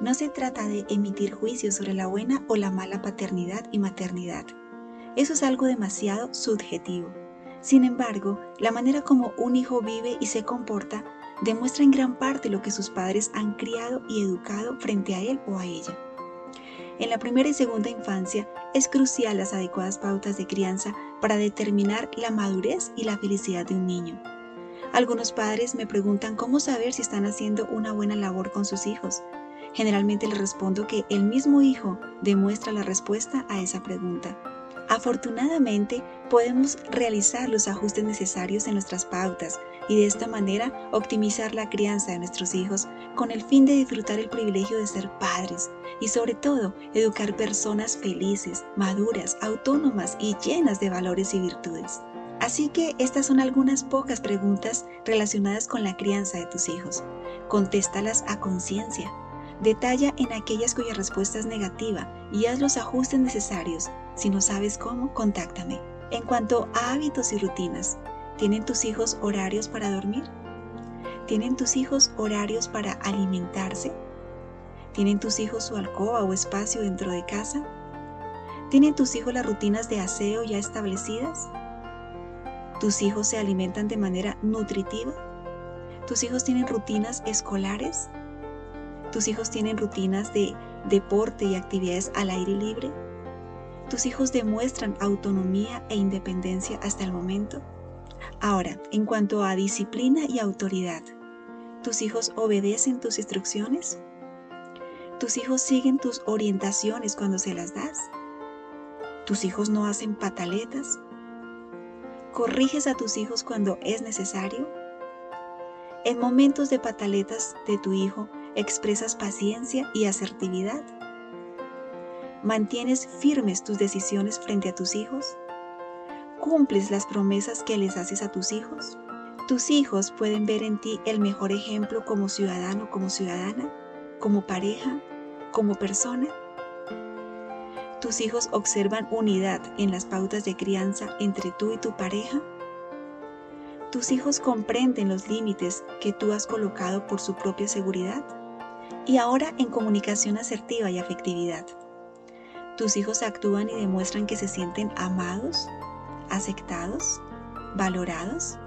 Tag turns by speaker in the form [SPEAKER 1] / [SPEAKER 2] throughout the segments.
[SPEAKER 1] No se trata de emitir juicios sobre la buena o la mala paternidad y maternidad. Eso es algo demasiado subjetivo. Sin embargo, la manera como un hijo vive y se comporta demuestra en gran parte lo que sus padres han criado y educado frente a él o a ella. En la primera y segunda infancia es crucial las adecuadas pautas de crianza para determinar la madurez y la felicidad de un niño. Algunos padres me preguntan cómo saber si están haciendo una buena labor con sus hijos. Generalmente les respondo que el mismo hijo demuestra la respuesta a esa pregunta. Afortunadamente, podemos realizar los ajustes necesarios en nuestras pautas y de esta manera optimizar la crianza de nuestros hijos con el fin de disfrutar el privilegio de ser padres y sobre todo educar personas felices, maduras, autónomas y llenas de valores y virtudes. Así que estas son algunas pocas preguntas relacionadas con la crianza de tus hijos. Contéstalas a conciencia. Detalla en aquellas cuya respuesta es negativa y haz los ajustes necesarios. Si no sabes cómo, contáctame. En cuanto a hábitos y rutinas, ¿tienen tus hijos horarios para dormir? ¿Tienen tus hijos horarios para alimentarse? ¿Tienen tus hijos su alcoba o espacio dentro de casa? ¿Tienen tus hijos las rutinas de aseo ya establecidas? ¿Tus hijos se alimentan de manera nutritiva? ¿Tus hijos tienen rutinas escolares? ¿Tus hijos tienen rutinas de deporte y actividades al aire libre? ¿Tus hijos demuestran autonomía e independencia hasta el momento? Ahora, en cuanto a disciplina y autoridad, ¿tus hijos obedecen tus instrucciones? ¿Tus hijos siguen tus orientaciones cuando se las das? ¿Tus hijos no hacen pataletas? ¿Corriges a tus hijos cuando es necesario? En momentos de pataletas de tu hijo, ¿expresas paciencia y asertividad? ¿Mantienes firmes tus decisiones frente a tus hijos? ¿Cumples las promesas que les haces a tus hijos? ¿Tus hijos pueden ver en ti el mejor ejemplo como ciudadano, como ciudadana, como pareja, como persona? ¿Tus hijos observan unidad en las pautas de crianza entre tú y tu pareja? ¿Tus hijos comprenden los límites que tú has colocado por su propia seguridad? Y ahora en comunicación asertiva y afectividad. ¿Tus hijos actúan y demuestran que se sienten amados, aceptados, valorados?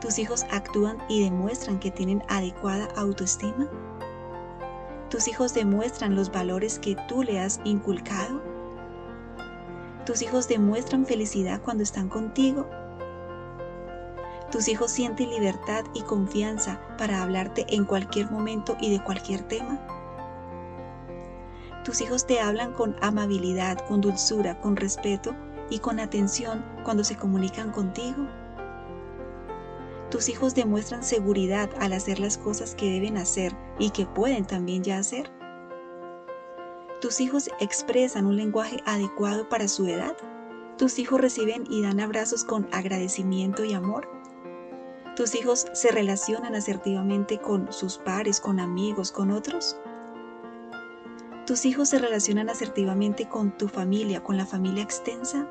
[SPEAKER 1] ¿Tus hijos actúan y demuestran que tienen adecuada autoestima? ¿Tus hijos demuestran los valores que tú le has inculcado? ¿Tus hijos demuestran felicidad cuando están contigo? ¿Tus hijos sienten libertad y confianza para hablarte en cualquier momento y de cualquier tema? ¿Tus hijos te hablan con amabilidad, con dulzura, con respeto y con atención cuando se comunican contigo? Tus hijos demuestran seguridad al hacer las cosas que deben hacer y que pueden también ya hacer. Tus hijos expresan un lenguaje adecuado para su edad. Tus hijos reciben y dan abrazos con agradecimiento y amor. Tus hijos se relacionan asertivamente con sus pares, con amigos, con otros. Tus hijos se relacionan asertivamente con tu familia, con la familia extensa.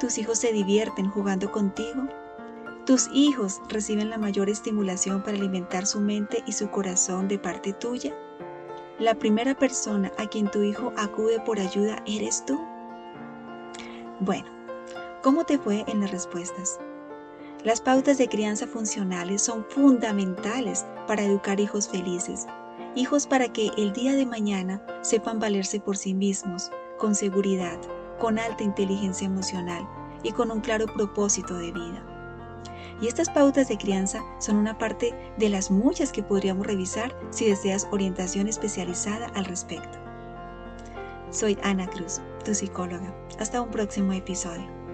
[SPEAKER 1] Tus hijos se divierten jugando contigo. Tus hijos reciben la mayor estimulación para alimentar su mente y su corazón de parte tuya. La primera persona a quien tu hijo acude por ayuda eres tú. Bueno, ¿cómo te fue en las respuestas? Las pautas de crianza funcionales son fundamentales para educar hijos felices, hijos para que el día de mañana sepan valerse por sí mismos, con seguridad, con alta inteligencia emocional y con un claro propósito de vida. Y estas pautas de crianza son una parte de las muchas que podríamos revisar si deseas orientación especializada al respecto. Soy Ana Cruz, tu psicóloga. Hasta un próximo episodio.